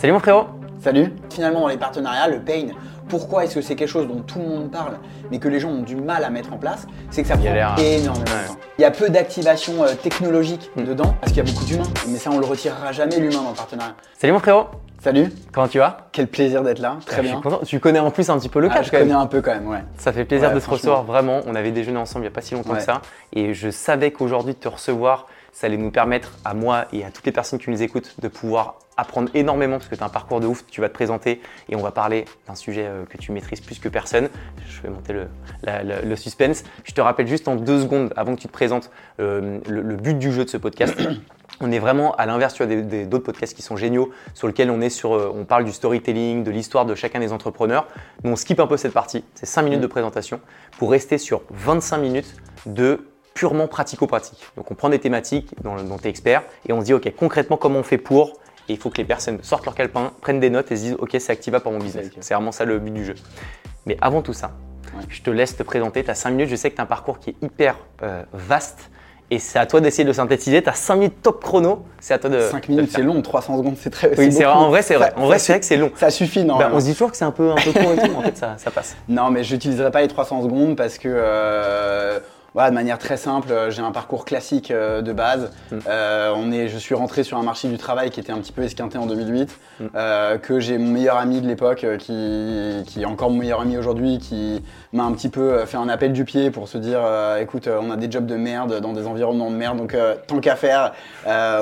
Salut mon frérot Salut Finalement dans les partenariats, le pain, pourquoi est-ce que c'est quelque chose dont tout le monde parle mais que les gens ont du mal à mettre en place C'est que ça prend l'air- énormément Ouais. de temps. Il y a peu d'activation euh, technologique Mm. dedans parce qu'il y a beaucoup d'humains, mais ça on le retirera jamais l'humain dans le partenariat. Salut mon frérot Salut, Comment tu vas? Quel plaisir d'être là, très Je bien. suis content. Tu connais en plus un petit peu le Ah, catch je quand même. connais un peu quand même, ouais. Ça fait plaisir Ouais, de te recevoir, vraiment. On avait déjeuné ensemble il n'y a pas si longtemps que ça. Et je savais qu'aujourd'hui, de te recevoir, ça allait nous permettre, à moi et à toutes les personnes qui nous écoutent, de pouvoir apprendre énormément parce que tu as un parcours de ouf. Tu vas te présenter et on va parler d'un sujet euh, que tu maîtrises plus que personne. Je vais monter le, suspense. Je te rappelle juste en deux secondes, avant que tu te présentes, euh, le, but du jeu de ce podcast. On est vraiment à l'inverse, d'autres podcasts qui sont géniaux, sur lesquels on est sur, euh, on parle du storytelling, de l'histoire de chacun des entrepreneurs. Nous, on skip un peu cette partie. C'est 5 minutes de présentation pour rester sur 25 minutes de purement pratico-pratique. Donc, on prend des thématiques dont, dont tu es expert et on se dit, OK, concrètement, comment on fait pour Et il faut que les personnes sortent leur calepin, prennent des notes et se disent, OK, c'est activable pour mon business. C'est vraiment ça le but du jeu. Mais avant tout ça, Ouais. je te laisse te présenter. Tu as 5 minutes. Je sais que tu as un parcours qui est hyper euh, vaste. Et c'est à toi d'essayer de le synthétiser. Tu as 5 minutes top chrono. C'est à toi de. 5 de le minutes c'est long, 300 secondes c'est très Oui, c'est. En vrai, c'est vrai. En vrai, c'est vrai que c'est long. Ça suffit, non Bah, on se dit toujours que c'est un peu, un peu court et tout, mais en fait, ça, ça passe. Non, mais j'utiliserai pas les 300 secondes parce que, euh, voilà, de manière très simple, euh, j'ai un parcours classique euh, de base. Mm. Euh, on est, je suis rentré sur un marché du travail qui était un petit peu esquinté en 2008, Mm. euh, que j'ai mon meilleur ami de l'époque, qui, qui est encore mon meilleur ami aujourd'hui, qui m'a un petit peu fait un appel du pied pour se dire, écoute, on a des jobs de merde dans des environnements de merde, donc tant qu'à faire,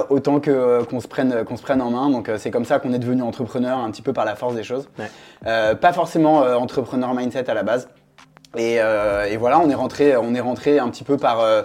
autant que qu'on se prenne, qu'on se prenne en main. Donc c'est comme ça qu'on est devenu entrepreneur, un petit peu par la force des choses. Ouais. Pas forcément entrepreneur mindset à la base. Et, euh, et voilà, on est rentré, on est rentré un petit peu par euh,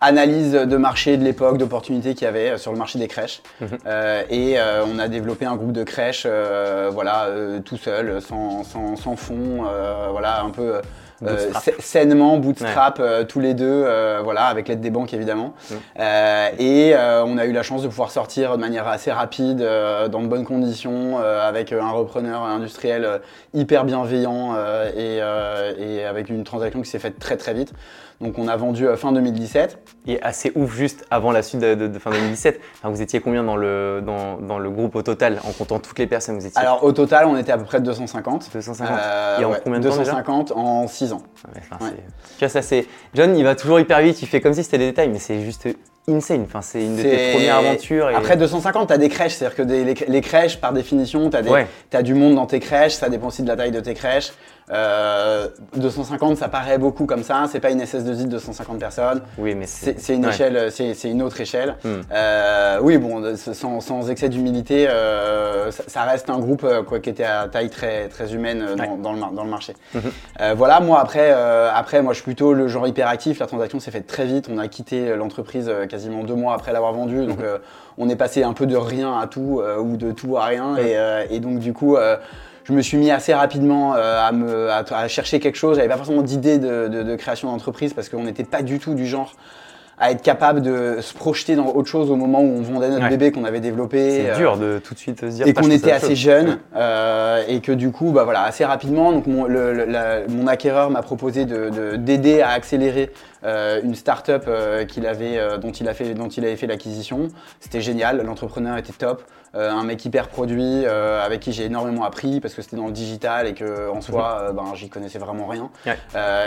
analyse de marché de l'époque, d'opportunités qu'il y avait euh, sur le marché des crèches. Mhm. Euh, et euh, on a développé un groupe de crèches, euh, voilà, euh, tout seul, sans, sans, sans fond, euh, voilà, un peu. Euh, sainement, bootstrap, euh, tous les deux, euh, voilà, avec l'aide des banques évidemment. Euh, et euh, on a eu la chance de pouvoir sortir de manière assez rapide, euh, dans de bonnes conditions, euh, avec un repreneur industriel hyper bienveillant euh, et, euh, et avec une transaction qui s'est faite très très vite. Donc on a vendu euh, fin 2017. Et assez ouf juste avant la suite de, de- de fin 2017. Enfin, vous étiez combien dans le, dans, dans le groupe au total, en comptant toutes les personnes Vous étiez? Alors au total, on était à peu près de 250. 250 Euh, Et en ouais, combien de temps déjà? 250 en 6 ans. Ouais, enfin, Ouais. c'est- Tu vois, ça c'est. John, il va toujours hyper vite, il fait comme si c'était des détails, mais c'est juste insane. Enfin, c'est une de tes premières aventures. Et... Après 250, tu as des crèches, c'est-à-dire que des- les, les crèches, par définition, tu as, Ouais. du monde dans tes crèches, ça dépend aussi de la taille de tes crèches. Euh, 250, ça paraît beaucoup comme ça, c'est pas une SS2I de 250 personnes, oui, mais c'est c'est une ouais. échelle, c'est c'est une autre échelle. Hmm. Euh, oui, bon, sans, sans excès d'humilité, euh, ça, ça reste un groupe euh, quoi, qui était à taille très, très humaine euh, dans, Ouais. dans le, dans le marché. Mhm. Euh, voilà, moi après, euh, après, moi je suis plutôt le genre hyperactif. La transaction s'est faite très vite. On a quitté l'entreprise euh, quasiment deux mois après l'avoir vendue. Donc euh, on est passé un peu de rien à tout euh, ou de tout à rien. Et, euh, et donc du coup, euh, je me suis mis assez rapidement euh, à, chercher quelque chose. J'avais pas forcément d'idée de, de- de création d'entreprise parce qu'on n'était pas du tout du genre à être capable de se projeter dans autre chose au moment où on vendait notre Ouais. bébé qu'on avait développé. C'est euh, dur de tout de suite se dire. et qu'on était assez chose. jeune euh, et que du coup bah voilà assez rapidement donc mon, le- le- la- mon acquéreur m'a proposé de de- d'aider à accélérer euh, une start-up qu'il avait dont il a fait dont il avait fait l'acquisition c'était génial l'entrepreneur était top un mec hyper produit avec qui j'ai énormément appris parce que c'était dans le digital et que en soi euh, ben j'y connaissais vraiment rien Ouais.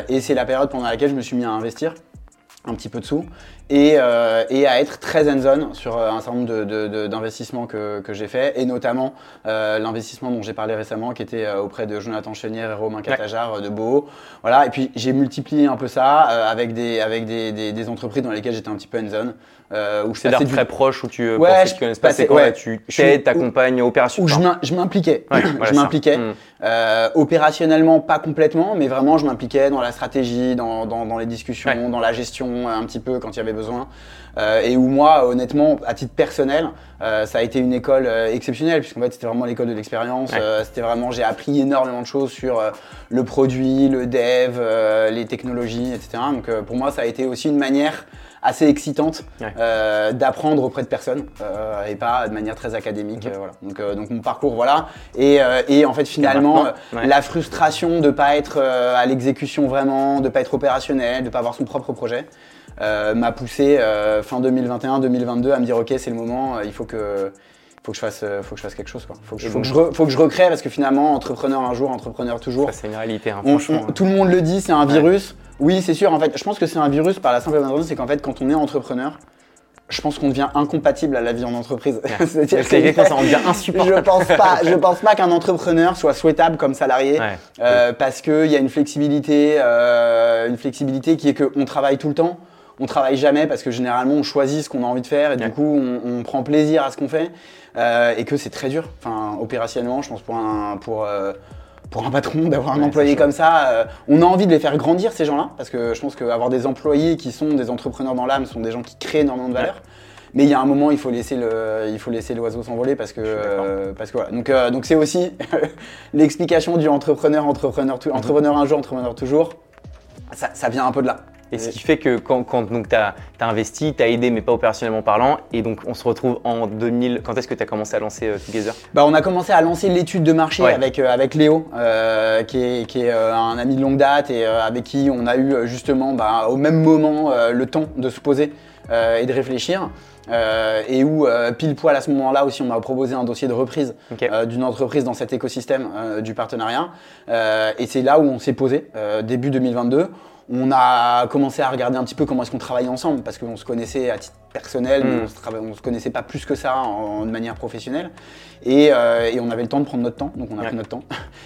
Et c'est la période pendant laquelle je me suis mis à investir un petit peu de sous et, euh, et à être très hands-on sur euh, un certain nombre de- de- de- d'investissements que, que j'ai fait et notamment euh, l'investissement dont j'ai parlé récemment qui était euh, auprès de Jonathan Chenière et Romain Catajar euh, de Beau. Voilà, et puis j'ai multiplié un peu ça euh, avec, des, avec des, des, des entreprises dans lesquelles j'étais un petit peu hands-on. Euh, où passais du- très proche où tu euh, Ouais, je qui connaissent pas, c'est quoi ouais. Tu t'aides, t'accompagnes, opération. où je m'impliquais. ouais, voilà, je m'impliquais. Hmm. Euh, opérationnellement, pas complètement, mais vraiment, je m'impliquais dans la stratégie, dans, dans, dans les discussions, Ouais. dans la gestion, un petit peu quand il y avait besoin. Euh, et où moi, honnêtement, à titre personnel, euh, ça a été une école euh, exceptionnelle, puisqu'en fait, c'était vraiment l'école de l'expérience. Euh, c'était vraiment, j'ai appris énormément de choses sur euh, le produit, le dev, euh, les technologies, etc. Donc, euh, pour moi, ça a été aussi une manière assez excitante Ouais. euh, d'apprendre auprès de personnes euh, et pas de manière très académique. Euh, voilà. donc, euh, donc mon parcours, voilà. Et, euh, et en fait, finalement, ouais. la frustration de pas être à l'exécution vraiment, de pas être opérationnel, de pas avoir son propre projet, euh, m'a poussé euh, fin 2021-2022 à me dire ok, c'est le moment, euh, il faut que faut que je fasse, euh, faut que je fasse quelque chose. Quoi. Faut, que je, faut, que je re- faut que je recrée parce que finalement, entrepreneur un jour, entrepreneur toujours. Ça, c'est une réalité, hein, On- franchement. on- tout le monde le dit, c'est un virus. Oui, c'est sûr. En fait, je pense que c'est un virus par la simple et bonne raison, c'est qu'en fait, quand on est entrepreneur, je pense qu'on devient incompatible à la vie en entreprise. C'est-à-dire C'est que- ça, on devient je insupportable. pense pas, je pense pas qu'un entrepreneur soit souhaitable comme salarié Ouais. euh, parce qu'il y a une flexibilité, euh, une flexibilité qui est qu'on travaille tout le temps. On travaille jamais parce que généralement on choisit ce qu'on a envie de faire et Ouais. du coup on, on prend plaisir à ce qu'on fait euh, et que c'est très dur. Enfin, opérationnellement, je pense pour un pour euh, pour un patron d'avoir un Ouais, employé comme ça, euh, on a envie de les faire grandir ces gens-là parce que je pense qu'avoir des employés qui sont des entrepreneurs dans l'âme sont des gens qui créent énormément de valeur. Mais il y a un moment, il faut laisser le, il faut laisser l'oiseau s'envoler parce que, euh, parce que voilà. Donc, euh, donc c'est aussi l'explication du entrepreneur, entrepreneur, Mhm. entrepreneur un jour, entrepreneur toujours. Ça, ça vient un peu de là. Et ce qui fait que quand, quand tu as, investi, tu as aidé, mais pas opérationnellement parlant, et donc on se retrouve en 2000. Quand est-ce que tu as commencé à lancer euh, Together? Bah, on a commencé à lancer l'étude de marché Ouais. avec, euh, avec Léo, euh, qui est, qui est, euh, un ami de longue date et avec qui on a eu justement bah, au même moment le temps de se poser et de réfléchir. Euh, et où euh, pile poil à ce moment-là aussi on m'a proposé un dossier de reprise euh, d'une entreprise dans cet écosystème du partenariat. Et c'est là où on s'est posé, début 2022. On a commencé à regarder un petit peu comment est-ce qu'on travaillait ensemble, parce qu'on se connaissait à titre personnel, mais Mm. on trava- on se connaissait pas plus que ça en, de manière professionnelle. Et, euh, et on avait le temps de prendre notre temps, donc on a Ouais. pris notre temps.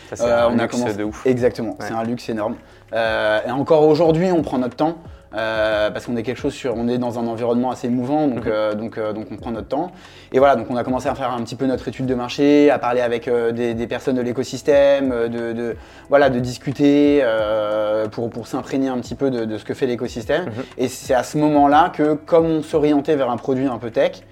Ça, c'est Euh, un on a commencé- de ouf. Exactement, Ouais. c'est un luxe énorme. Euh, et encore aujourd'hui, on prend notre temps. Euh, parce qu'on est quelque chose sur, on est dans un environnement assez mouvant, donc, Mhm. euh, donc, euh, donc on prend notre temps. Et voilà, donc on a commencé à faire un petit peu notre étude de marché, à parler avec euh, des, des personnes de l'écosystème, euh, de, de- voilà, de discuter euh, pour, pour s'imprégner un petit peu de, de ce que fait l'écosystème. Mhm. Et c'est à ce moment-là que, comme on s'orientait vers un produit un peu tech,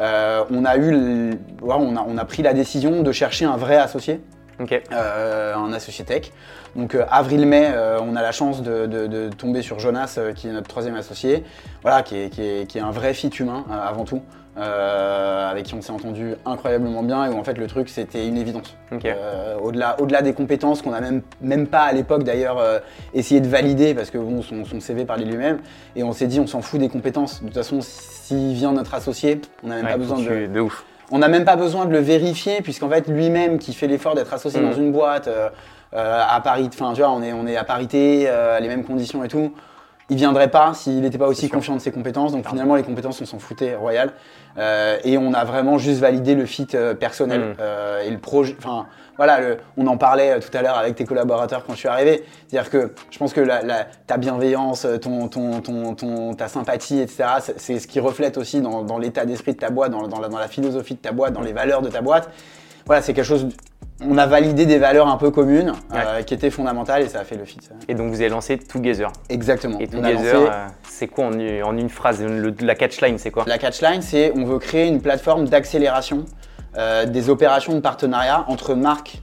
euh, on a eu, le- on a, on a pris la décision de chercher un vrai associé Ok. euh, un associé tech. Donc euh, avril-mai, euh, on a la chance de, de- de tomber sur Jonas, euh, qui est notre troisième associé, voilà, qui est, qui est- qui est un vrai fit humain euh, avant tout, euh, avec qui on s'est entendu incroyablement bien et où en fait le truc c'était une évidence. Euh, au-delà, au-delà des compétences qu'on a même, même pas à l'époque d'ailleurs euh, essayé de valider parce que bon, son, son CV parlait de lui-même et on s'est dit on s'en fout des compétences. De toute façon, s'il vient notre associé, on n'a même Ouais, pas besoin de, de ouf. On n'a même pas besoin de le vérifier, puisqu'en fait, lui-même qui fait l'effort d'être associé Mhm. dans une boîte, euh, euh, à Paris, enfin, tu vois, on est, on est à parité, euh, les mêmes conditions et tout. Il viendrait pas s'il n'était pas aussi confiant de ses compétences. Donc finalement, les compétences, on s'en foutait royal. Euh, et on a vraiment juste validé le fit euh, personnel Mhm. euh, et le projet. Enfin, voilà, le- on en parlait tout à l'heure avec tes collaborateurs quand je suis arrivé. C'est-à-dire que je pense que la- la- ta bienveillance, ton, ton, ton, ton- ta sympathie, etc., c'est- c'est ce qui reflète aussi dans, dans l'état d'esprit de ta boîte, dans, dans la, dans la philosophie de ta boîte, dans les valeurs de ta boîte. Voilà, c'est quelque chose. On a validé des valeurs un peu communes euh, qui étaient fondamentales et ça a fait le fit. Et donc vous avez lancé Together. Exactement. Et Together, lancé- euh, c'est quoi en, une- en une phrase le- La catchline, c'est quoi? La catchline, c'est on veut créer une plateforme d'accélération euh, des opérations de partenariat entre marques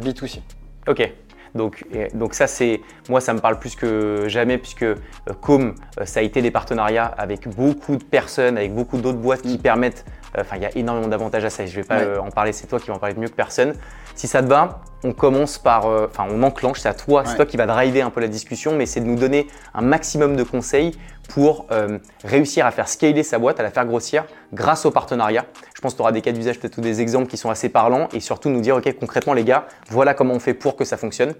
B2C. Ok. Donc, ça, c'est moi, ça me parle plus que jamais puisque euh, Com, euh, ça a été des partenariats avec beaucoup de personnes, avec beaucoup d'autres boîtes qui permettent. euh, Enfin, il y a énormément d'avantages à ça. Je vais pas Ouais. en parler. C'est toi qui vas en parler mieux que personne. Si ça te va, on commence par, euh, enfin, on enclenche. C'est à toi, c'est toi qui va driver un peu la discussion, mais c'est de nous donner un maximum de conseils pour euh, réussir à faire scaler sa boîte, à la faire grossir grâce au partenariat. Je pense que tu auras des cas d'usage, peut-être ou des exemples qui sont assez parlants et surtout nous dire, OK, concrètement, les gars, voilà comment on fait pour que ça fonctionne.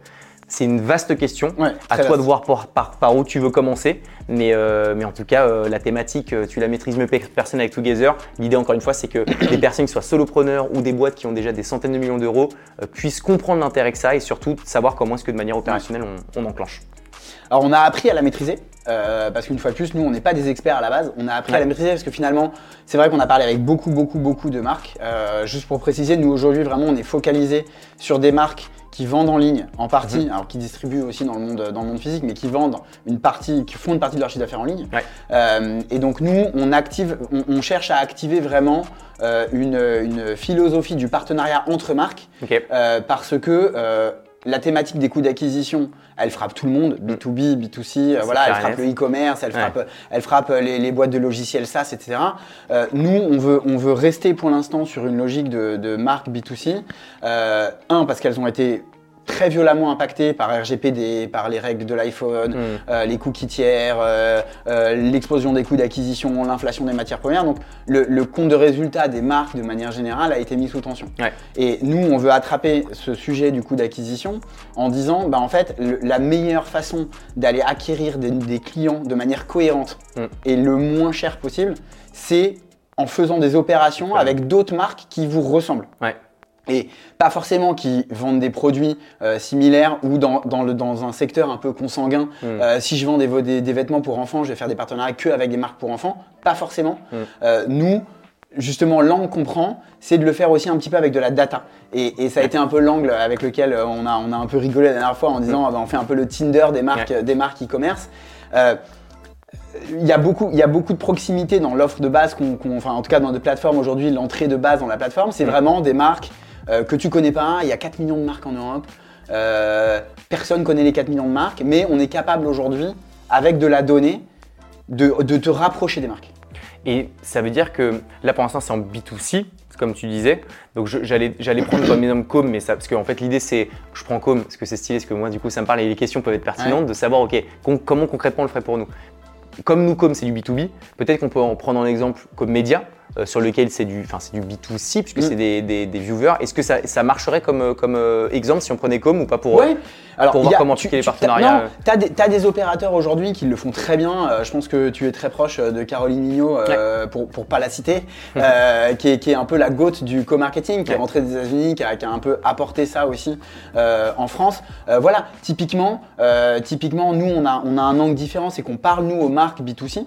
C'est une vaste question. Ouais, à toi de voir par, par- par où tu veux commencer. Mais, euh, mais en tout cas, euh, la thématique, euh, tu la maîtrises mieux que personne avec Together. L'idée, encore une fois, c'est que des personnes qui soient solopreneurs ou des boîtes qui ont déjà des centaines de millions d'euros euh, puissent comprendre l'intérêt que ça et surtout savoir comment est-ce que de manière opérationnelle on, on enclenche. Alors on a appris à la maîtriser, euh, parce qu'une fois de plus, nous on n'est pas des experts à la base, on a appris à la maîtriser parce que finalement, c'est vrai qu'on a parlé avec beaucoup, beaucoup, beaucoup de marques. Euh, juste pour préciser, nous aujourd'hui vraiment on est focalisé sur des marques qui vendent en ligne en partie, alors qui distribuent aussi dans le monde, dans le monde physique, mais qui vendent une partie, qui font une partie de leur chiffre d'affaires en ligne. Ouais. Euh, et donc nous, on active, on, on cherche à activer vraiment euh, une, une philosophie du partenariat entre marques Ok. euh, parce que euh, la thématique des coûts d'acquisition, elle frappe tout le monde, B2B, B2C, euh, voilà, elle frappe le e-commerce, elle Ouais. frappe, elle frappe les, les boîtes de logiciels SaaS, etc. Euh, nous, on veut, on veut rester pour l'instant sur une logique de, de marque B2C. Euh, un, parce qu'elles ont été très violemment impactés par RGPD, par les règles de l'iPhone, Mm. euh, les coûts qui tièrent, euh, euh, l'explosion des coûts d'acquisition, l'inflation des matières premières. Donc le, le compte de résultat des marques de manière générale a été mis sous tension. Ouais. Et nous, on veut attraper ce sujet du coût d'acquisition en disant, bah, en fait, le- la meilleure façon d'aller acquérir des, des clients de manière cohérente Mm. et le moins cher possible, c'est en faisant des opérations Ouais. avec d'autres marques qui vous ressemblent. Ouais. Et pas forcément qui vendent des produits euh, similaires ou dans, dans, le, dans un secteur un peu consanguin. Mm. Euh, si je vends des, vo- des, des vêtements pour enfants, je vais faire des partenariats que avec des marques pour enfants. Pas forcément. Mm. Euh, nous, justement, l'angle qu'on prend, c'est de le faire aussi un petit peu avec de la data. Et, et ça a été un peu l'angle avec lequel on a, on a un peu rigolé la dernière fois en disant ah ben, on fait un peu le Tinder des marques des marques e-commerce. Il y, a beaucoup, il y a beaucoup de proximité dans l'offre de base, qu'on, qu'on- enfin en tout cas dans des plateformes aujourd'hui, l'entrée de base dans la plateforme, c'est Mm. vraiment des marques euh, que tu connais pas. Il y a 4 millions de marques en Europe. Euh, personne connaît les 4 millions de marques, mais on est capable aujourd'hui, avec de la donnée, de, de te rapprocher des marques. Et ça veut dire que là, pour l'instant, c'est en B2C, comme tu disais. Donc, j'allais prendre comme exemple Com, mais ça, parce qu'en fait, l'idée, c'est je prends Com parce que c'est stylé, parce que moi, du coup, ça me parle et les questions peuvent être pertinentes de savoir, OK, comment concrètement on le ferait pour nous. Comme nous, Com, c'est du B2B, peut-être qu'on peut en prendre un exemple comme Média, euh, sur lequel c'est du, enfin, c'est du B2C, puisque Mm. c'est des, des- des viewers. Est-ce que ça, ça marcherait comme, euh, comme euh, exemple si on prenait Com ou pas pour Ouais. Alors, pour il voir a- comment tu- appliquer les tu- partenariats, Non, euh. tu as des, t'as des opérateurs aujourd'hui qui le font très bien. Euh, je pense que tu es très proche de Caroline Mignot, euh, pour, pour pas la citer, euh, qui, est, qui est un peu la gote du co-marketing, qui est rentrée des États-Unis, qui a, qui a un peu apporté ça aussi euh, en France. Euh, voilà, typiquement, euh, typiquement, nous, on a, on a un angle différent, c'est qu'on parle, nous, aux marques B2C.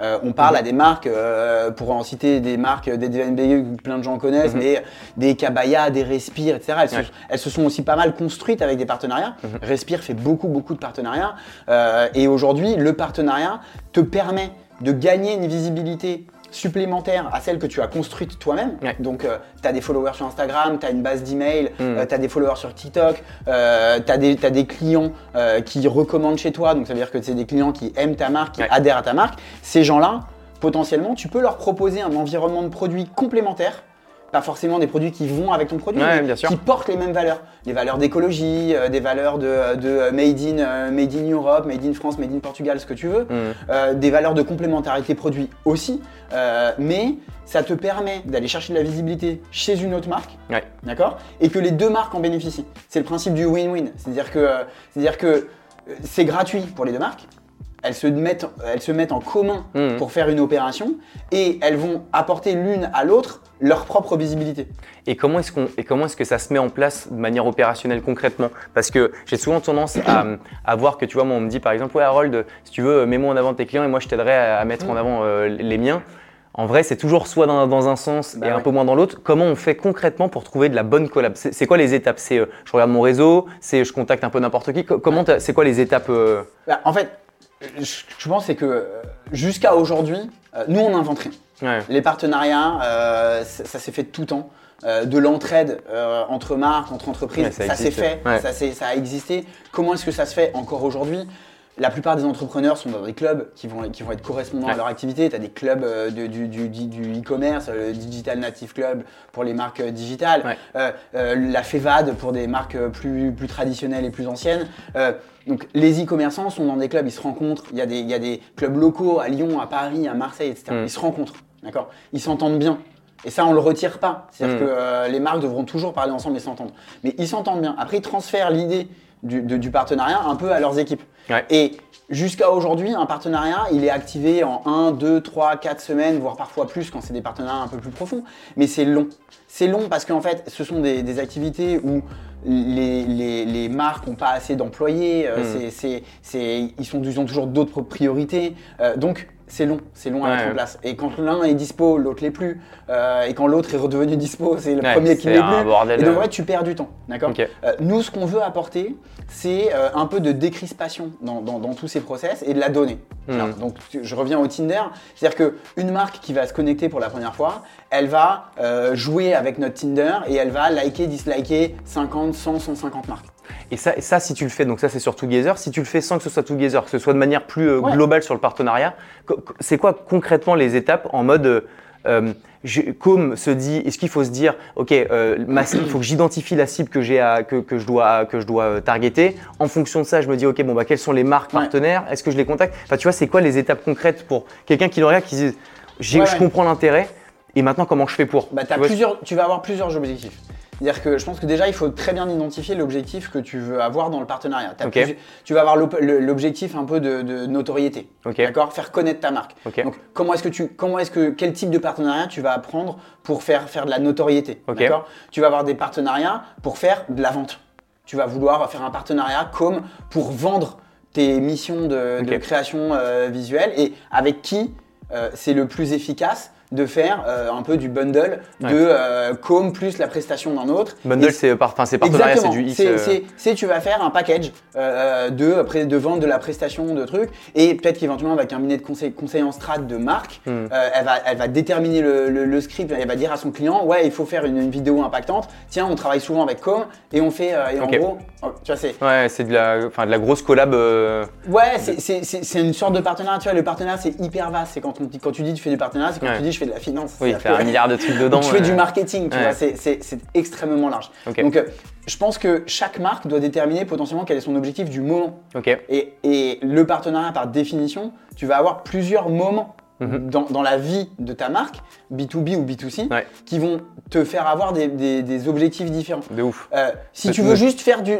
Euh, on parle Mhm. à des marques, euh, pour en citer des marques, euh, des DNB que plein de gens connaissent, Mhm. mais des Cabaya, des Respire, etc. Elles, Ouais. se, elles se sont aussi pas mal construites avec des partenariats. Mhm. Respire fait beaucoup, beaucoup de partenariats. Euh, et aujourd'hui, le partenariat te permet de gagner une visibilité supplémentaire à celle que tu as construite toi-même. Ouais. Donc, tu as des followers sur Instagram, tu as une base d'email, Mhm. tu as des followers sur TikTok, tu as, des clients euh, qui recommandent chez toi. Donc, ça veut dire que c'est des clients qui aiment ta marque, qui Ouais. adhèrent à ta marque. Ces gens-là, potentiellement, tu peux leur proposer un environnement de produits complémentaire. Pas forcément des produits qui vont avec ton produit, Ouais, mais bien sûr. qui portent les mêmes valeurs. Les valeurs d'écologie, euh, des valeurs de, de made, in, euh, made in Europe, made in France, made in Portugal, ce que tu veux. Mm. Euh, des valeurs de complémentarité produit aussi. Euh, mais ça te permet d'aller chercher de la visibilité chez une autre marque, Ouais. d'accord Et que les deux marques en bénéficient. C'est le principe du win-win. C'est-à-dire que, euh, c'est-à-dire que euh, c'est gratuit pour les deux marques. Elles se, mettent, elles se mettent en commun Mhm. pour faire une opération et elles vont apporter l'une à l'autre leur propre visibilité. Et comment est-ce qu'on et comment est-ce que ça se met en place de manière opérationnelle concrètement? Parce que j'ai souvent tendance à, à voir que tu vois, moi on me dit par exemple, ouais Harold, si tu veux, mets-moi en avant tes clients et moi je t'aiderai à, à mettre en avant euh, les miens. En vrai, c'est toujours soit dans, dans un sens Bah et un peu moins dans l'autre. Comment on fait concrètement pour trouver de la bonne collab? C'est quoi les étapes? C'est euh, je regarde mon réseau, c'est je contacte un peu n'importe qui. Co- Comment c'est quoi les étapes euh, Bah, en fait, je, je pense c'est que jusqu'à aujourd'hui, nous on n'invente rien. Ouais. Les partenariats, euh, ça, ça s'est fait de tout temps. Euh, de l'entraide euh, entre marques, entre entreprises, Ouais, ça s'est fait, Ouais. ça, ça a existé. Comment est-ce que ça se fait encore aujourd'hui? La plupart des entrepreneurs sont dans des clubs qui vont, qui vont être correspondants Ouais. à leur activité. Tu as des clubs euh, de- du, du- du- du e-commerce, euh, le Digital Native Club pour les marques euh, digitales, la FEVAD pour des marques plus, plus traditionnelles et plus anciennes. Euh, donc les e-commerçants sont dans des clubs, ils se rencontrent. Il y, a des, il y a des clubs locaux à Lyon, à Paris, à Marseille, etc. Mm. Ils se rencontrent, d'accord? Ils s'entendent bien. Et ça, on le retire pas. C'est-à-dire Mm. que euh, les marques devront toujours parler ensemble et s'entendre. Mais ils s'entendent bien. Après, ils transfèrent l'idée du, de- du partenariat un peu à leurs équipes. Ouais. Et jusqu'à aujourd'hui, un partenariat, il est activé en 1, 2, 3, 4 semaines, voire parfois plus quand c'est des partenariats un peu plus profonds. Mais c'est long. C'est long parce qu'en fait, ce sont des, des activités où les, les- les marques n'ont pas assez d'employés, euh, Mm. c'est- c'est- c'est- ils, sont, ils ont toujours d'autres priorités. Euh, donc, c'est long, c'est long à Ouais, mettre en ouais. place. Et quand l'un est dispo, l'autre l'est plus. Euh, et quand l'autre est redevenu dispo, c'est le Ouais, premier qui l'est plus. bordel, Et donc, fait, tu perds du temps. D'accord. Euh, Nous, ce qu'on veut apporter, c'est euh, un peu de décrispation dans, dans- dans tous ces process et de la donnée. Mhm. Alors, donc, je reviens au Tinder. C'est-à-dire qu'une marque qui va se connecter pour la première fois, elle va jouer avec notre Tinder et elle va liker, disliker 50, 100, 150 marques. Et ça, et ça, si tu le fais, donc ça c'est sur Together, si tu le fais sans que ce soit Together, que ce soit de manière plus euh, Ouais. globale sur le partenariat, c'est quoi concrètement les étapes en mode, euh, euh, je- Com se dit, est-ce qu'il faut se dire, ok, euh, ma cible, il faut que j'identifie la cible que j'ai à, que, que je dois, que je dois euh, targeter. En fonction de ça, je me dis, ok, bon bah quelles sont les marques partenaires? Est-ce que je les contacte? Enfin, tu vois, c'est quoi les étapes concrètes pour quelqu'un qui le regarde, qui se dit, Ouais, je comprends l'intérêt, et maintenant comment je fais pour? Bah, Tu vois, plusieurs, tu vas avoir plusieurs objectifs. C'est-à-dire que je pense que déjà, il faut très bien identifier l'objectif que tu veux avoir dans le partenariat. Tu vas avoir l'objectif un peu de, de notoriété. D'accord? Faire connaître ta marque. Donc, comment est-ce que tu, comment est-ce que, quel type de partenariat tu vas apprendre pour faire, faire de la notoriété. D'accord? Tu vas avoir des partenariats pour faire de la vente. Tu vas vouloir faire un partenariat comme pour vendre tes missions de, création euh, visuelle et avec qui euh, c'est le plus efficace de faire euh, un peu du bundle Ouais. de euh, com plus la prestation d'un autre. Bundle, c'est par- partenariat, c'est du X. C'est, euh, c'est- tu vas faire un package euh, de, de vente de la prestation de trucs et peut-être qu'éventuellement avec un cabinet de conseil, conseil en strat de marque, Hmm. elle, va, elle va déterminer le, le- le script, elle va dire à son client ouais il faut faire une, une vidéo impactante. Tiens on travaille souvent avec Com et on fait et en gros oh, tu vois c'est Ouais, c'est de la, enfin, de la grosse collab. ouais c'est, une sorte de partenariat. Tu vois le partenariat c'est hyper vaste. C'est quand on quand tu dis tu fais du partenariat c'est quand Ouais. tu dis je fais de la finance. Oui, faire un milliard de trucs dedans. Tu fais du marketing, tu ouais. vois, c'est- extrêmement large. Donc, euh, je pense que chaque marque doit déterminer potentiellement quel est son objectif du moment. Et, et le partenariat, par définition, tu vas avoir plusieurs moments Mhm. dans, dans la vie de ta marque, B2B ou B2C, Ouais. qui vont te faire avoir des, des- des objectifs différents. De ouf. Euh, si tu veux juste faire du.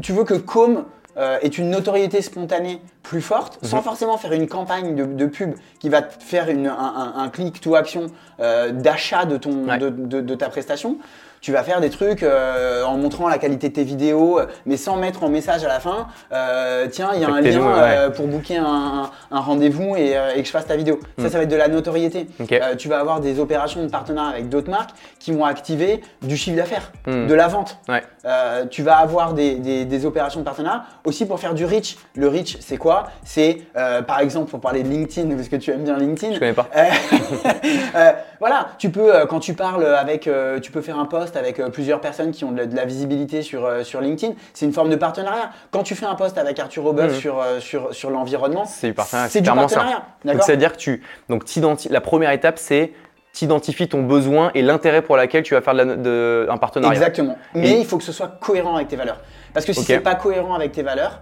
Tu veux que Com euh, ait une notoriété spontanée plus forte, Mhm. sans forcément faire une campagne de, de pub qui va te faire une- un, un- un click to action euh, d'achat de, ton Ouais. de, de- de ta prestation. Tu vas faire des trucs euh, en montrant la qualité de tes vidéos, mais sans mettre en message à la fin. euh, tiens, il y a un lien ouais. euh, pour booker un, un rendez-vous et, et que je fasse ta vidéo. Ça, ça va être de la notoriété. Tu vas avoir des opérations de partenariat avec d'autres marques qui vont activer du chiffre d'affaires, Hmm. de la vente. Ouais. Tu vas avoir des, des- des opérations de partenariat aussi pour faire du reach. Le reach, c'est quoi? C'est par exemple pour parler de LinkedIn, parce que tu aimes bien LinkedIn. Je connais pas. Voilà, tu peux quand tu parles avec, tu peux faire un post avec euh, plusieurs personnes qui ont de la, visibilité sur, euh, sur LinkedIn. C'est une forme de partenariat. Quand tu fais un post avec Arthur Robeuf Mhm. sur, euh, sur, sur l'environnement, C'est du partenariat. c'est du partenariat. Donc D'accord ça veut dire que tu, donc la première étape c'est t'identifies ton besoin et l'intérêt pour laquelle tu vas faire de la- de- un partenariat. Exactement. Mais Et- il faut que ce soit cohérent avec tes valeurs. Parce que si Ok. c'est pas cohérent avec tes valeurs,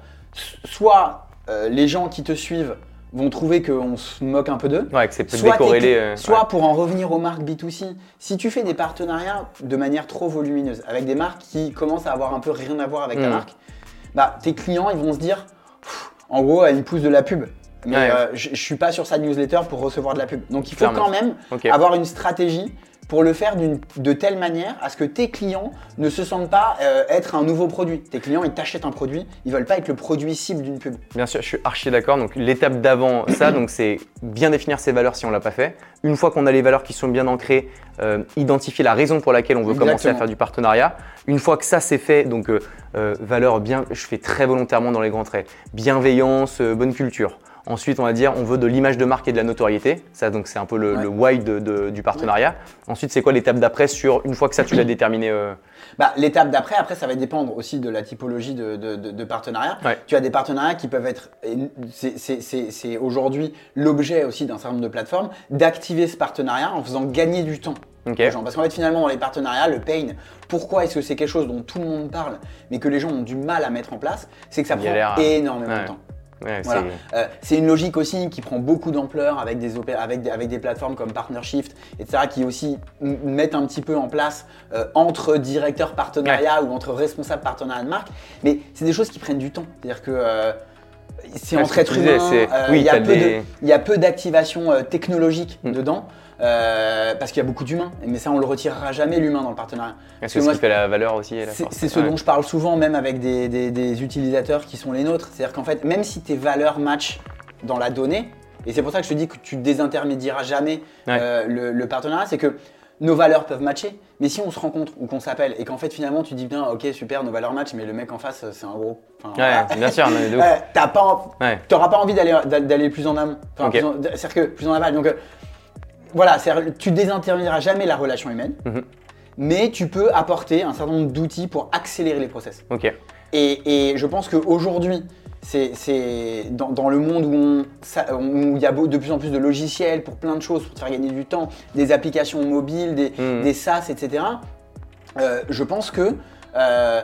soit euh, les gens qui te suivent vont trouver qu'on se moque un peu d'eux. Ouais, que c'est peut-être décorrélé. euh, soit ouais. pour en revenir aux marques B2C, si tu fais des partenariats de manière trop volumineuse avec des marques qui commencent à avoir un peu rien à voir avec ta Mm. marque, bah, tes clients ils vont se dire, en gros, elle me pousse de la pub. Mais Ouais. euh, je, je suis pas sur sa newsletter pour recevoir de la pub. Donc il faut Clairement. quand même avoir une stratégie pour le faire d'une- de telle manière à ce que tes clients ne se sentent pas euh, être un nouveau produit. Tes clients, ils t'achètent un produit, ils veulent pas être le produit cible d'une pub. Bien sûr, je suis archi d'accord. Donc l'étape d'avant ça, donc c'est bien définir ses valeurs si on l'a pas fait. Une fois qu'on a les valeurs qui sont bien ancrées, euh, identifier la raison pour laquelle on veut commencer à faire du partenariat. Une fois que ça c'est fait, donc euh, valeurs bien, je fais très volontairement dans les grands traits, bienveillance, bonne culture. Ensuite, on va dire, on veut de l'image de marque et de la notoriété. Ça, donc, c'est un peu le, Ouais. le why de- de- du partenariat. Ensuite, c'est quoi l'étape d'après sur une fois que ça, tu l'as déterminé euh, Bah, L'étape d'après, après, ça va dépendre aussi de la typologie de, partenariat. Ouais. Tu as des partenariats qui peuvent être, c'est- aujourd'hui l'objet aussi d'un certain nombre de plateformes, d'activer ce partenariat en faisant gagner du temps. Aux gens. Parce qu'en fait, finalement, dans les partenariats, le pain, pourquoi est-ce que c'est quelque chose dont tout le monde parle, mais que les gens ont du mal à mettre en place C'est que ça prend Galère. énormément de temps. Ouais, Voilà. c'est- Euh, c'est une logique aussi qui prend beaucoup d'ampleur avec des, opé- avec, des, avec des plateformes comme Partnershift, etc., qui aussi mettent un petit peu en place euh, entre directeurs partenariat ou entre responsables partenariat de marque. Mais c'est des choses qui prennent du temps. C'est-à-dire que euh, c'est Ouais, entre êtres humains, il y a peu d'activation technologique Mm. dedans. Euh, parce qu'il y a beaucoup d'humains, mais ça on le retirera jamais l'humain dans le partenariat. c'est que ce moi, qui fait la valeur aussi. et la C'est force. c'est ce Ouais. dont je parle souvent, même avec des, des- des utilisateurs qui sont les nôtres. C'est-à-dire qu'en fait, même si tes valeurs matchent dans la donnée, et c'est pour ça que je te dis que tu désintermédieras jamais Ouais. euh, le, le partenariat, c'est que nos valeurs peuvent matcher, mais si on se rencontre ou qu'on s'appelle et qu'en fait finalement tu dis bien, ok super, nos valeurs matchent, mais le mec en face c'est un gros. Enfin. Ouais, bien sûr, t'as pas, en- Ouais. t'auras pas envie d'aller plus en amont. Enfin, en- c'est-à-dire que plus en aval. Donc euh, voilà, tu désintermédieras jamais la relation humaine, Mhm. mais tu peux apporter un certain nombre d'outils pour accélérer les process. Ok. Et, et je pense qu'aujourd'hui, c'est dans, dans le monde où on- ça- où il y a de plus en plus de logiciels pour plein de choses, pour te faire gagner du temps, des applications mobiles, des, Mhm. des SaaS, etc. euh, je pense que euh,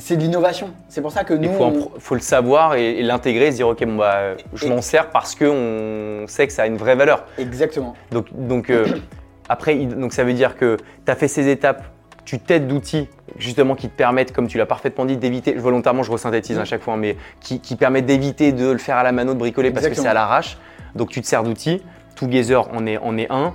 c'est de l'innovation. C'est pour ça que nous, Il faut, on- le savoir et, et l'intégrer, se dire ok, bon, bah, je m'en sers parce qu'on sait que ça a une vraie valeur. exactement. Donc, donc euh, après, donc ça veut dire que tu as fait ces étapes, tu t'aides d'outils justement qui te permettent, comme tu l'as parfaitement dit, d'éviter, volontairement je resynthétise Mm. à chaque fois, mais qui, qui permettent d'éviter de le faire à la mano, de bricoler parce que c'est à l'arrache. Donc tu te sers d'outils, Together en est, en est un.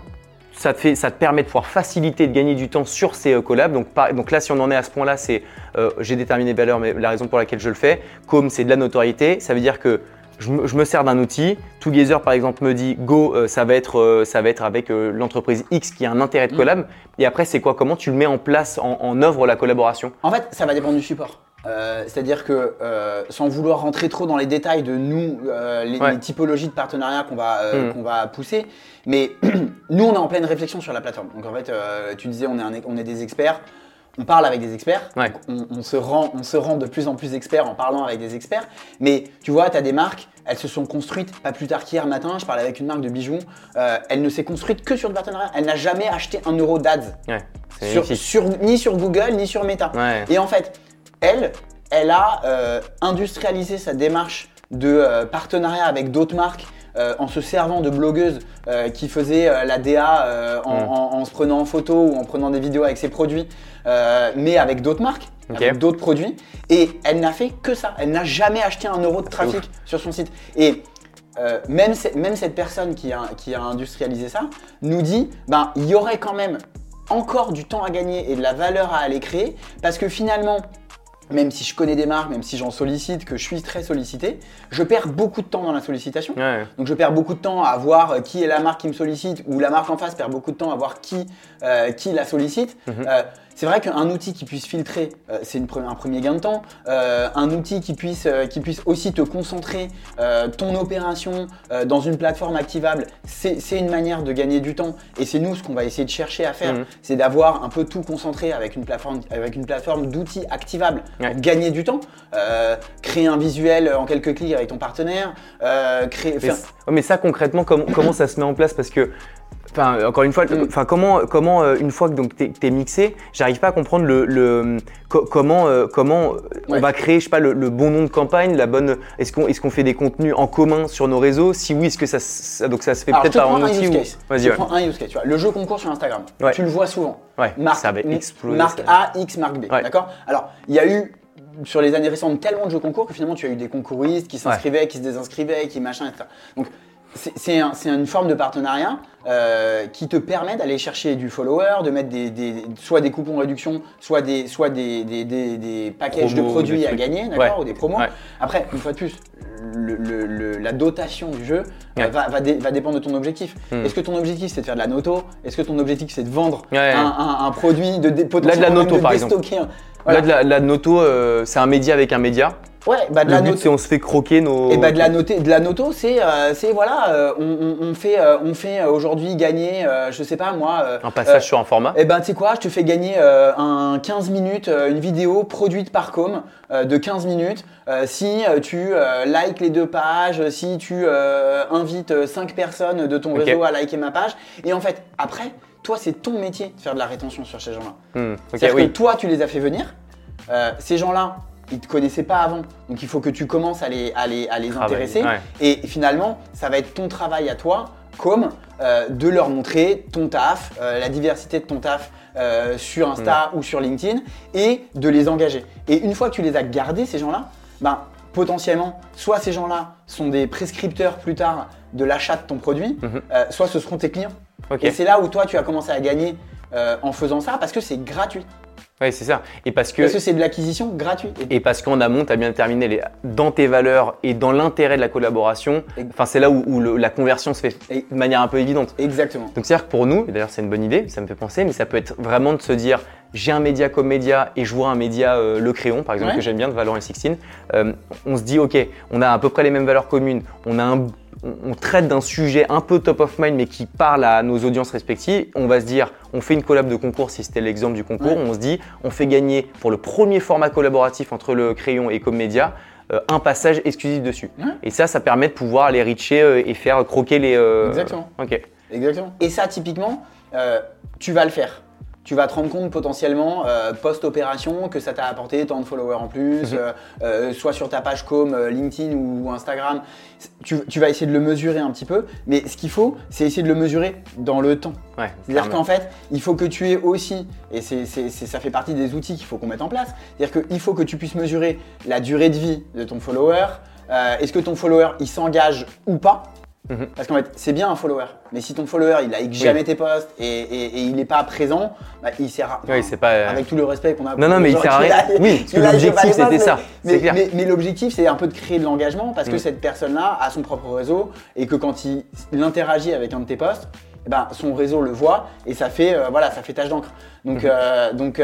Ça te, fait, ça te permet de pouvoir faciliter, de gagner du temps sur ces euh, collabs. Donc, par- donc là, si on en est à ce point-là, c'est euh, j'ai déterminé les valeurs, mais la raison pour laquelle je le fais. Comme c'est de la notoriété, ça veut dire que je me, je me sers d'un outil. Together, par exemple, me dit Go, euh, ça, va être, euh, ça va être avec euh, l'entreprise X qui a un intérêt de Mm. collab. Et après, c'est quoi? Comment tu le mets en place, en, en œuvre la collaboration? En fait, ça va dépendre du support. Euh, C'est-à-dire que euh, sans vouloir rentrer trop dans les détails de nous, euh, les, Ouais. les typologies de partenariats qu'on va, euh, Mm. qu'on va pousser, mais nous, on est en pleine réflexion sur la plateforme. Donc en fait, tu disais, on est, un- on est des experts. On parle avec des experts, Ouais. On, on se rend, on se rend de plus en plus experts en parlant avec des experts. Mais tu vois, tu as des marques, elles se sont construites, pas plus tard qu'hier matin, je parlais avec une marque de bijoux, euh, elle ne s'est construite que sur le partenariat. Elle n'a jamais acheté un euro d'ads, Ouais, c'est sur, magnifique. sur- ni sur Google, ni sur Meta. Ouais. Et en fait, elle, elle a euh, industrialisé sa démarche de euh, partenariat avec d'autres marques euh, en se servant de blogueuses euh, qui faisaient euh, la DA en, Mm. en- en se prenant en photo ou en prenant des vidéos avec ses produits, mais avec d'autres marques, avec d'autres produits. Et elle n'a fait que ça. Elle n'a jamais acheté un euro de trafic sur son site. Et même cette personne qui a, qui a industrialisé ça nous dit ben, il y aurait quand même encore du temps à gagner et de la valeur à aller créer parce que finalement, même si je connais des marques, même si j'en sollicite, que je suis très sollicité, je perds beaucoup de temps dans la sollicitation. Ouais. Donc je perds beaucoup de temps à voir euh, qui est la marque qui me sollicite ou la marque en face perd beaucoup de temps à voir qui, euh, qui la sollicite. Mhm. Euh, c'est vrai qu'un outil qui puisse filtrer, euh, c'est un premier gain de temps. Euh, un outil qui puisse, euh, qui puisse aussi te concentrer ton opération dans une plateforme activable, c'est une manière de gagner du temps. Et c'est nous ce qu'on va essayer de chercher à faire, Mhm. c'est d'avoir un peu tout concentré avec une plateforme, avec une plateforme d'outils activables Ouais. pour gagner du temps. Créer un visuel en quelques clics avec ton partenaire, créer, Mais, faire- ouais, mais ça concrètement, comment, comment ça se met en place? Parce que, enfin, encore une fois, Mm. enfin, comment, comment euh, une fois que donc t'es es mixé, j'arrive pas à comprendre le, le- co- comment, euh, comment euh, on va créer, je sais pas, le, le bon nom de campagne, la bonne. Est-ce qu'on est qu'on fait des contenus en commun sur nos réseaux? Si oui, est-ce que ça, ça- donc ça se fait peut-être par un outil use ou case. Vas-y, prends un use case. Tu vois, le jeu concours sur Instagram, Ouais. tu le vois souvent. Ouais, Marque, ça avait m- explosé. marque ça. A, X, marque B. D'accord? Alors, il y a eu sur les années récentes tellement de jeux concours que finalement tu as eu des concouristes qui s'inscrivaient, qui se désinscrivaient, qui machin, etc. Donc, c'est- c'est un- c'est une forme de partenariat euh, qui te permet d'aller chercher du follower, de mettre des, des- soit des coupons réduction, soit des, soit des, des, packages de produits à gagner, d'accord, Ouais. ou des promos. Ouais. Après, une fois de plus, le- le- le- la dotation du jeu euh, Ouais. va, va dé- va dépendre de ton objectif. Hmm. Est-ce que ton objectif c'est de faire de la noto? Est-ce que ton objectif c'est de vendre un, un- un produit, de dé- Là, de la potentiellement noto, par exemple. Voilà. Là, de la, la noto, euh, c'est un média avec un média. Ouais, bah de Le la but, noto. c'est on se fait croquer nos. Et bah de la, noté- de la noto, c'est euh, c'est, voilà, euh, on, on- on fait, euh, on fait aujourd'hui gagner, euh, je sais pas moi. euh, un passage euh, sur un format. Eh ben, tu sais quoi, je te fais gagner euh, un 15 minutes, euh, une vidéo produite par Com euh, de 15 minutes. euh, si tu euh, likes les deux pages, si tu euh, invites 5 personnes de ton réseau à liker ma page. Et en fait, après, toi, c'est ton métier de faire de la rétention sur ces gens-là. Hmm, C'est-à-dire oui. que toi, tu les as fait venir. Euh, ces gens-là, ils te connaissaient pas avant. Donc, il faut que tu commences à les, à les, à les Travailler, intéresser. ouais. Et finalement, ça va être ton travail à toi, comme euh, de leur montrer ton taf, euh, la diversité de ton taf euh, sur Insta Mm. ou sur LinkedIn, et de les engager. Et une fois que tu les as gardés, ces gens-là, ben, potentiellement, soit ces gens-là sont des prescripteurs plus tard de l'achat de ton produit, Mhm. euh, soit ce seront tes clients. Et c'est là où toi, tu as commencé à gagner en faisant ça, parce que c'est gratuit. Ouais, c'est ça. Et parce que Parce que c'est de l'acquisition gratuite. Et- parce qu'en amont, tu as bien déterminé les, dans tes valeurs et dans l'intérêt de la collaboration, enfin, c'est là où, où le- la conversion se fait Et- de manière un peu évidente. Exactement. Donc c'est-à-dire que pour nous, et d'ailleurs c'est une bonne idée, ça me fait penser, mais ça peut être vraiment de se dire j'ai un média comme média et je vois un média euh, Le Crayon par exemple Ouais. que j'aime bien de Valorant et Sixteen, euh, on se dit ok, on a à peu près les mêmes valeurs communes, on, a un- on, on traite d'un sujet un peu top of mind mais qui parle à nos audiences respectives, on va se dire on fait une collab de concours si c'était l'exemple du concours, Ouais. on se dit on fait gagner pour le premier format collaboratif entre Le Crayon et Comme Média euh, un passage exclusif dessus. Ouais. Et ça, ça permet de pouvoir aller reacher euh, et faire croquer les. euh, Exactement. Ok. Exactement. Et ça, typiquement, euh, tu vas le faire. Tu vas te rendre compte potentiellement euh, post-opération que ça t'a apporté tant de followers en plus, Mhm. euh, euh, soit sur ta page com euh, LinkedIn ou Instagram. Tu, tu vas essayer de le mesurer un petit peu, mais ce qu'il faut, c'est essayer de le mesurer dans le temps. Ouais. C'est-à-dire qu'en fait, il faut que tu aies aussi, et c'est, c'est- c'est- ça fait partie des outils qu'il faut qu'on mette en place, c'est-à-dire qu'il faut que tu puisses mesurer la durée de vie de ton follower. Euh, est-ce que ton follower, il s'engage ou pas Mhm. Parce qu'en fait, c'est bien un follower, mais si ton follower, il like jamais tes posts et, et- et il n'est pas présent, bah, il sert à... Oui, c'est pas. euh, Avec tout le respect qu'on a. Non, non, mais il sert à rien. Oui, parce que l'objectif, c'était ça. Mais, clair. mais- mais l'objectif, c'est un peu de créer de l'engagement parce que Mm. cette personne-là a son propre réseau et que quand il, il interagit avec un de tes posts, eh ben, son réseau le voit et ça fait, euh, voilà, ça fait tache d'encre. Donc, Mm-hmm. euh, donc,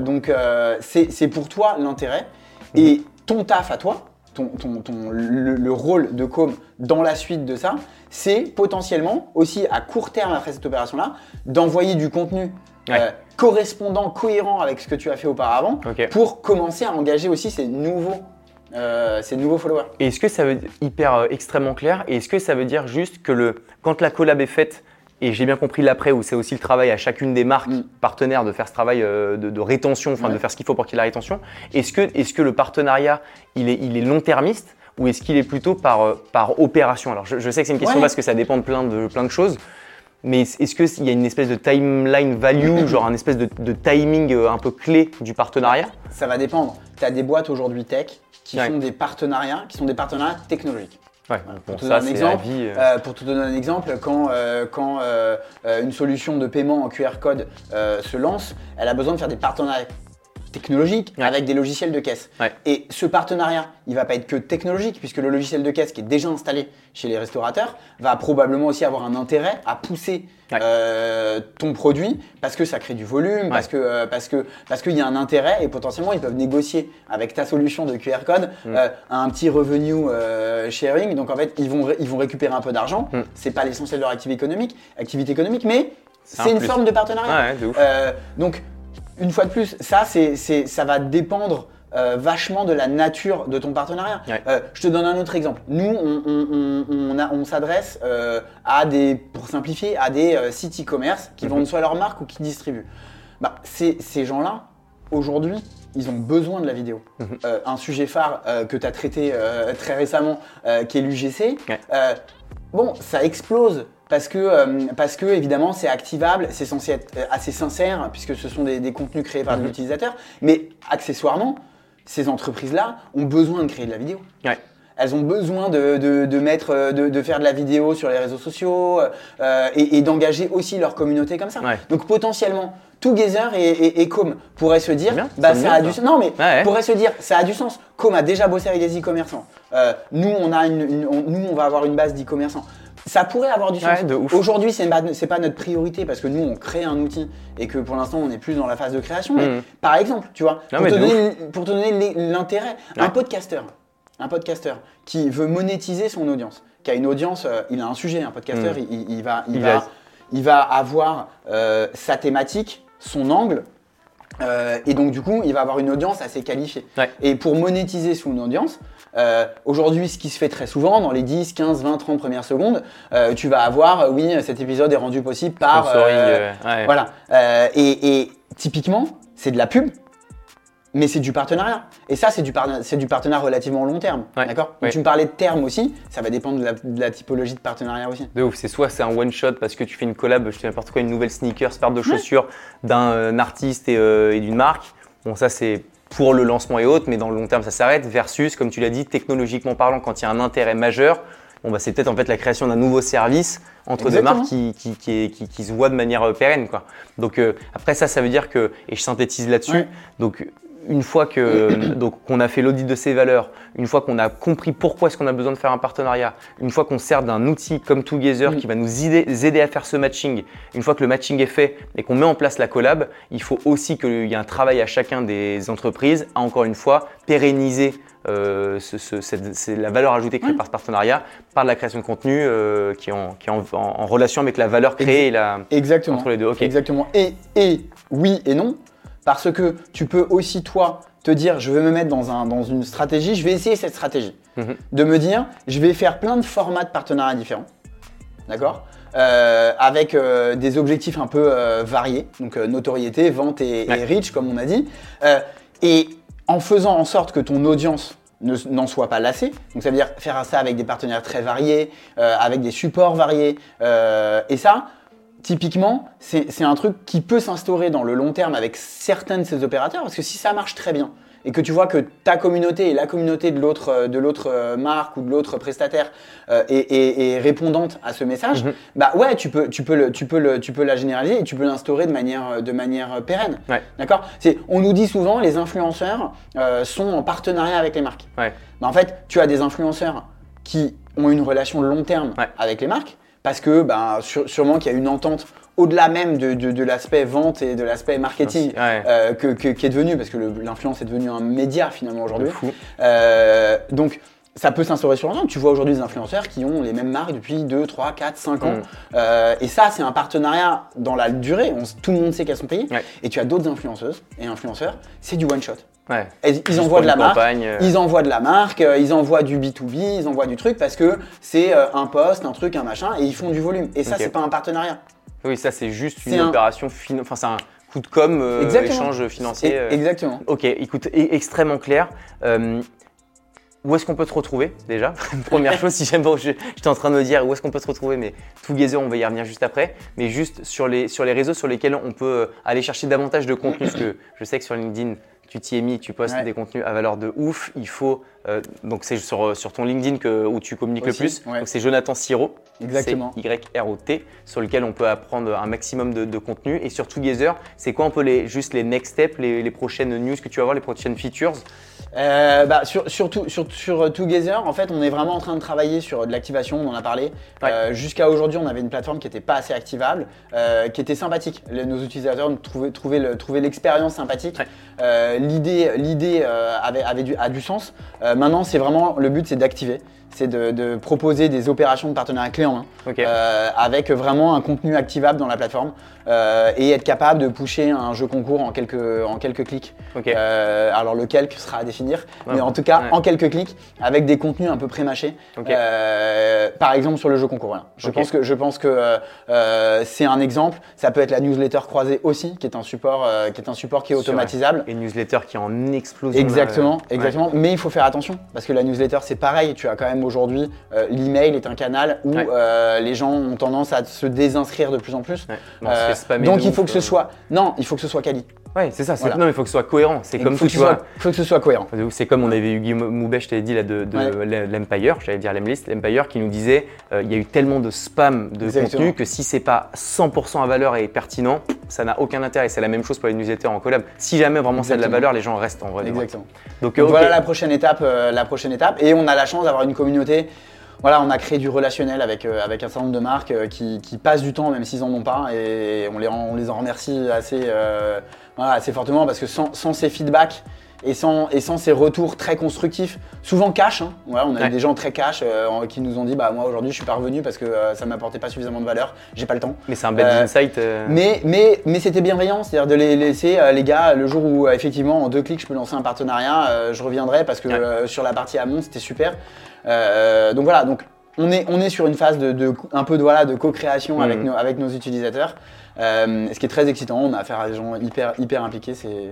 donc c'est c'est pour toi l'intérêt et ton taf à toi. Ton, ton- ton- le, le rôle de com dans la suite de ça, c'est potentiellement aussi à court terme après cette opération-là, d'envoyer du contenu Ouais. euh, correspondant, cohérent avec ce que tu as fait auparavant, pour commencer à engager aussi ces nouveaux, euh, ces nouveaux followers. Et Est-ce que ça veut dire hyper euh, extrêmement clair Et est-ce que ça veut dire juste que le, quand la collab est faite, et j'ai bien compris l'après où c'est aussi le travail à chacune des marques Mm. partenaires de faire ce travail euh, de, de rétention, enfin Ouais. de faire ce qu'il faut pour qu'il y ait la rétention. Est-ce que, est que le partenariat il est, il est long-termiste ou est-ce qu'il est plutôt par, euh, par opération? Alors je, je sais que c'est une question Ouais. parce que ça dépend de plein de, plein de choses. Mais est-ce qu'il y a une espèce de timeline value, genre un espèce de, de timing euh, un peu clé du partenariat? Ça va dépendre. Tu as des boîtes aujourd'hui tech qui Ouais. font des partenariats, qui sont des partenariats technologiques. Ouais, Pour te donner un exemple, la vie. euh, Euh, pour te donner un exemple, quand, euh, quand euh, euh, une solution de paiement en QR code se lance, elle a besoin de faire des partenariats technologiques Ouais. avec des logiciels de caisse. Ouais. Et ce partenariat, il va pas être que technologique, puisque le logiciel de caisse qui est déjà installé chez les restaurateurs va probablement aussi avoir un intérêt à pousser Ouais. euh, ton produit parce que ça crée du volume, parce que euh, parce que parce qu'il y a un intérêt et potentiellement ils peuvent négocier avec ta solution de QR code Mm. euh, un petit revenu sharing. Donc en fait ils vont ré- ils vont récupérer un peu d'argent. Mm. C'est pas l'essentiel de leur activité économique, activité économique, mais C'est c'est un une plus. forme de partenariat. De donc, une fois de plus, ça, c'est, ça va dépendre euh, vachement de la nature de ton partenariat. Ouais. Euh, je te donne un autre exemple. Nous, on, on- on- on a- on s'adresse euh, à des, pour simplifier, à des sites e-commerce qui Mhm. vendent soit leur marque ou qui distribuent. Bah, ces, ces gens-là, aujourd'hui, ils ont besoin de la vidéo. Mhm. Un sujet phare que tu as traité très récemment, qui est l'UGC, Ouais. bon, ça explose parce que, euh, parce que évidemment, c'est activable, c'est censé être euh, assez sincère puisque ce sont des, des contenus créés par des utilisateurs. Mais accessoirement, ces entreprises-là ont besoin de créer de la vidéo. Ouais. Elles ont besoin de, de- de mettre, euh, de, de faire de la vidéo sur les réseaux sociaux euh, et, et d'engager aussi leur communauté comme ça. Ouais. Donc potentiellement, Together et, et, et Com pourraient se dire, Bien, bah ça a bien, du. Non mais Ouais. pourrait se dire, ça a du sens. Com a déjà bossé avec des e-commerçants. Euh, nous, on a une, une- on- nous, on va avoir une base d'e-commerçants. Ça pourrait avoir du sens. Ouais. Aujourd'hui, c'est pas, pas notre priorité parce que nous, on crée un outil et que pour l'instant, on est plus dans la phase de création. Mais Mhm. par exemple, tu vois, Non, pour, te donner, pour te donner l'é- l'intérêt, un podcasteur, un podcasteur qui veut monétiser son audience, qui a une audience, euh, il a un sujet, un podcasteur, Mhm. il, il va, il, Il va, va- il va avoir euh, sa thématique, son angle. Euh, et donc du coup, il va avoir une audience assez qualifiée. Ouais. Et pour monétiser son audience, euh, aujourd'hui, ce qui se fait très souvent, dans les 10, 15, 20, 30 premières secondes, euh, tu vas avoir, oui, cet épisode est rendu possible par... Sponsoring, ouais. voilà. Euh, et, et typiquement, c'est de la pub, mais c'est du partenariat. Et ça, c'est du, c'est du partenariat relativement long terme. Ouais. D'accord? Ouais. Tu me parlais de terme aussi, ça va dépendre de la, de la typologie de partenariat aussi. De ouf, c'est soit c'est un one shot parce que tu fais une collab, je sais n'importe quoi, une nouvelle sneakers, paire de chaussures d'un euh, artiste et, euh, et d'une marque. Bon, ça c'est pour le lancement et autres, mais dans le long terme ça s'arrête. Versus, comme tu l'as dit, technologiquement parlant, quand il y a un intérêt majeur, bon bah c'est peut-être en fait la création d'un nouveau service entre deux marques qui, qui, qui, est- qui- qui se voit de manière euh, pérenne. Quoi. Donc euh, après ça, ça veut dire que, et je synthétise là-dessus, Ouais. donc une fois que donc qu'on a fait l'audit de ses valeurs, une fois qu'on a compris pourquoi est-ce qu'on a besoin de faire un partenariat, une fois qu'on sert d'un outil comme Together Mm. qui va nous aider, aider à faire ce matching, une fois que le matching est fait et qu'on met en place la collab, il faut aussi qu'il y ait un travail à chacun des entreprises à encore une fois pérenniser euh, ce- ce- la valeur ajoutée créée Ouais. par ce partenariat, par la création de contenu euh, qui est, en, qui est en- en- en relation avec la valeur créée et la, Exactement. entre les deux. Exactement. Et, et oui et non, parce que tu peux aussi, toi, te dire je vais me mettre dans, un, dans une stratégie, je vais essayer cette stratégie. Mhm. De me dire je vais faire plein de formats de partenariats différents. D'accord? Euh, avec euh, des objectifs un peu euh, variés, donc notoriété, vente et, et Ouais. reach, comme on a dit. Et en faisant en sorte que ton audience ne- n'en soit pas lassée, donc ça veut dire faire ça avec des partenaires très variés, avec des supports variés. et ça, typiquement, c'est un truc qui peut s'instaurer dans le long terme avec certains de ces opérateurs, parce que si ça marche très bien, et que tu vois que ta communauté et la communauté de l'autre euh, de l'autre euh, marque ou de l'autre prestataire euh, est, est- est répondante à ce message, Mhm. bah ouais, tu peux, tu peux, le, tu peux, le, tu peux la généraliser et tu peux l'instaurer de manière, de manière pérenne. Ouais. D'accord? C'est, On nous dit souvent les influenceurs euh, sont en partenariat avec les marques. Ouais. Mais en fait, tu as des influenceurs qui ont une relation long terme Ouais. avec les marques parce que sû- sûrement qu'il y a une entente au-delà même de, de- de l'aspect vente et de l'aspect marketing Ouais. euh, que, que- qui est devenu, parce que l'influence est devenu un média finalement aujourd'hui. Euh, donc, ça peut s'instaurer sur longtemps. Tu vois aujourd'hui des influenceurs qui ont les mêmes marques depuis 2, 3, 4, 5 ans. Mm. Euh, et ça, c'est un partenariat dans la durée. On tout le monde sait qu'elles sont payées. Ouais. Et tu as d'autres influenceuses et influenceurs, c'est du one shot. Ouais. Et ils envoient de la marque, euh, ils envoient de la marque, euh, ils envoient du B2B, ils envoient du truc parce que c'est euh, un poste, un truc, un machin, et ils font du volume. Et ça, Ok. c'est pas un partenariat. Oui, ça c'est juste une un- opération, fin- enfin c'est un coup de com, euh, échange financier. Euh. Exactement. Ok, écoute, extrêmement clair. Euh, où est-ce qu'on peut te retrouver déjà Première chose, si bon, je- j'étais en train de me dire où est-ce qu'on peut te retrouver, mais Together, on va y revenir juste après. Mais juste sur les, sur les réseaux sur lesquels on peut euh, aller chercher davantage de contenu, parce que je sais que sur LinkedIn, tu t'y es mis, tu postes Ouais. des contenus à valeur de ouf. Il faut, euh, donc c'est sur, sur ton LinkedIn que, où tu communiques Aussi, le plus. ouais. Donc c'est Jonathan Siro. Exactement. Y-R-O-T, sur lequel on peut apprendre un maximum de, de contenu. Et sur Together, c'est quoi un peu les, juste les next steps, les, les prochaines news que tu vas voir, les prochaines features? Euh, bah, sur, sur, sur Together, en fait, on est vraiment en train de travailler sur de l'activation, on en a parlé. Ouais. Euh, Jusqu'à aujourd'hui, on avait une plateforme qui n'était pas assez activable, euh, qui était sympathique. Les- nos utilisateurs trouvaient, trouvaient le- trouvaient l'expérience sympathique. Ouais. L'idée l'idée, avait, avait du, a du sens. Euh, maintenant, c'est vraiment le but, c'est d'activer. C'est de, de proposer des opérations de partenariat clé en main. Euh, avec vraiment un contenu activable dans la plateforme euh, et être capable de pusher un jeu concours en quelques, en quelques clics. Euh, alors le calque sera à définir, Ouais, mais en tout cas ouais. en quelques clics avec des contenus un peu pré-mâchés. Euh, par exemple sur le jeu concours. voilà. Je pense que je pense que c'est un exemple. Ça peut être la newsletter croisée aussi, qui est un support qui est un support qui est Sur- automatisable. Et une newsletter qui est en explosion. Exactement, exactement. Mais il faut faire attention parce que la newsletter c'est pareil. Tu as quand même aujourd'hui euh, l'email est un canal où Ouais. euh, les gens ont tendance à se désinscrire de plus en plus. Ouais. Ouais. Bon, on se Euh, fait spammer donc il faut que ce soit non, il faut que ce soit quali. Ouais, c'est ça. Voilà. Non, mais il faut que ce soit cohérent. C'est Il comme faut tout, que tu ce vois. soit- faut que ce soit cohérent. C'est comme on avait eu Guy Moubet, je t'avais dit là, de, de Ouais. l'Empire, j'allais dire l'Emlist, l'Empire qui nous disait euh, il y a eu tellement de spam de Exactement. contenu que si c'est pas 100% à valeur et pertinent, ça n'a aucun intérêt. C'est la même chose pour les newsletters en collab. Si jamais vraiment c'est de la valeur, les gens restent en vrai. Exactement. Donc, Donc ok. voilà la prochaine étape, euh, la prochaine étape. Et on a la chance d'avoir une communauté. Voilà, on a créé du relationnel avec, euh, avec un certain nombre de marques euh, qui, qui passent du temps, même s'ils en ont pas, et on les, on les en remercie assez, euh, voilà, assez fortement parce que sans, sans ces feedbacks et sans, et sans ces retours très constructifs, souvent cash, hein, on a Ouais. eu des gens très cash euh, qui nous ont dit bah moi aujourd'hui je suis pas revenu parce que euh, ça m'apportait pas suffisamment de valeur, j'ai pas le temps. Mais c'est un bad Euh, insight. euh, Mais, mais, mais c'était bienveillant, c'est-à-dire de les laisser, les gars, le jour où effectivement en deux clics je peux lancer un partenariat, je reviendrai parce que Ouais. sur la partie amont c'était super. Donc voilà, donc on est, on est sur une phase de, de- un peu de, voilà, de co-création Mhm. avec, nos, avec nos utilisateurs, Euh, ce qui est très excitant, on a affaire à des gens hyper, hyper impliqués, c'est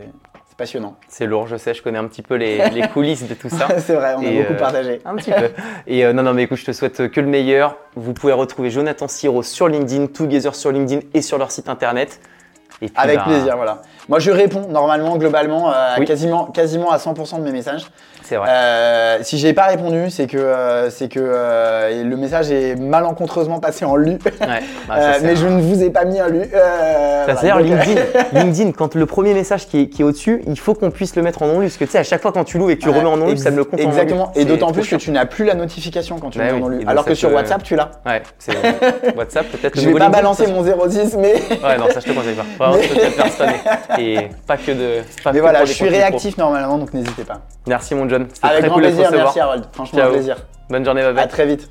c'est passionnant. C'est lourd, je sais, je connais un petit peu les, les coulisses de tout ça. c'est vrai, on a beaucoup euh, partagé. Un petit peu. Et euh, non, non, mais écoute, je te souhaite que le meilleur. Vous pouvez retrouver Jonathan Siro sur LinkedIn, Together sur LinkedIn et sur leur site internet. Avec bah, plaisir, voilà. Moi je réponds normalement, globalement, euh, Oui. quasiment, quasiment à 100% de mes messages. C'est vrai. Euh, si j'ai pas répondu, c'est que, euh, c'est que le message est malencontreusement passé en lu. Ouais. Bah, ça, mais un- je ne vous ai pas mis en lu. C'est-à-dire donc, LinkedIn, LinkedIn, quand le premier message qui est, qui est au-dessus, il faut qu'on puisse le mettre en non-lu. Parce que tu sais, à chaque fois quand tu loues et que tu ouais, remets en non-lu, ex- ça me le compte en. Exactement. Et d'autant plus que tu n'as plus la notification quand tu Bah le mets en non lu. Alors que sur WhatsApp, tu l'as. Ouais, c'est WhatsApp peut-être. Je vais pas balancer mon 06, mais, Ouais, non, ça je te conseille pas. Et pas que de. Pas mais que voilà, je suis contenus pro. réactif normalement, donc n'hésitez pas. Merci mon John. Avec très grand cool plaisir, merci Harold. Franchement, un plaisir. Bonne journée, bye. À très vite.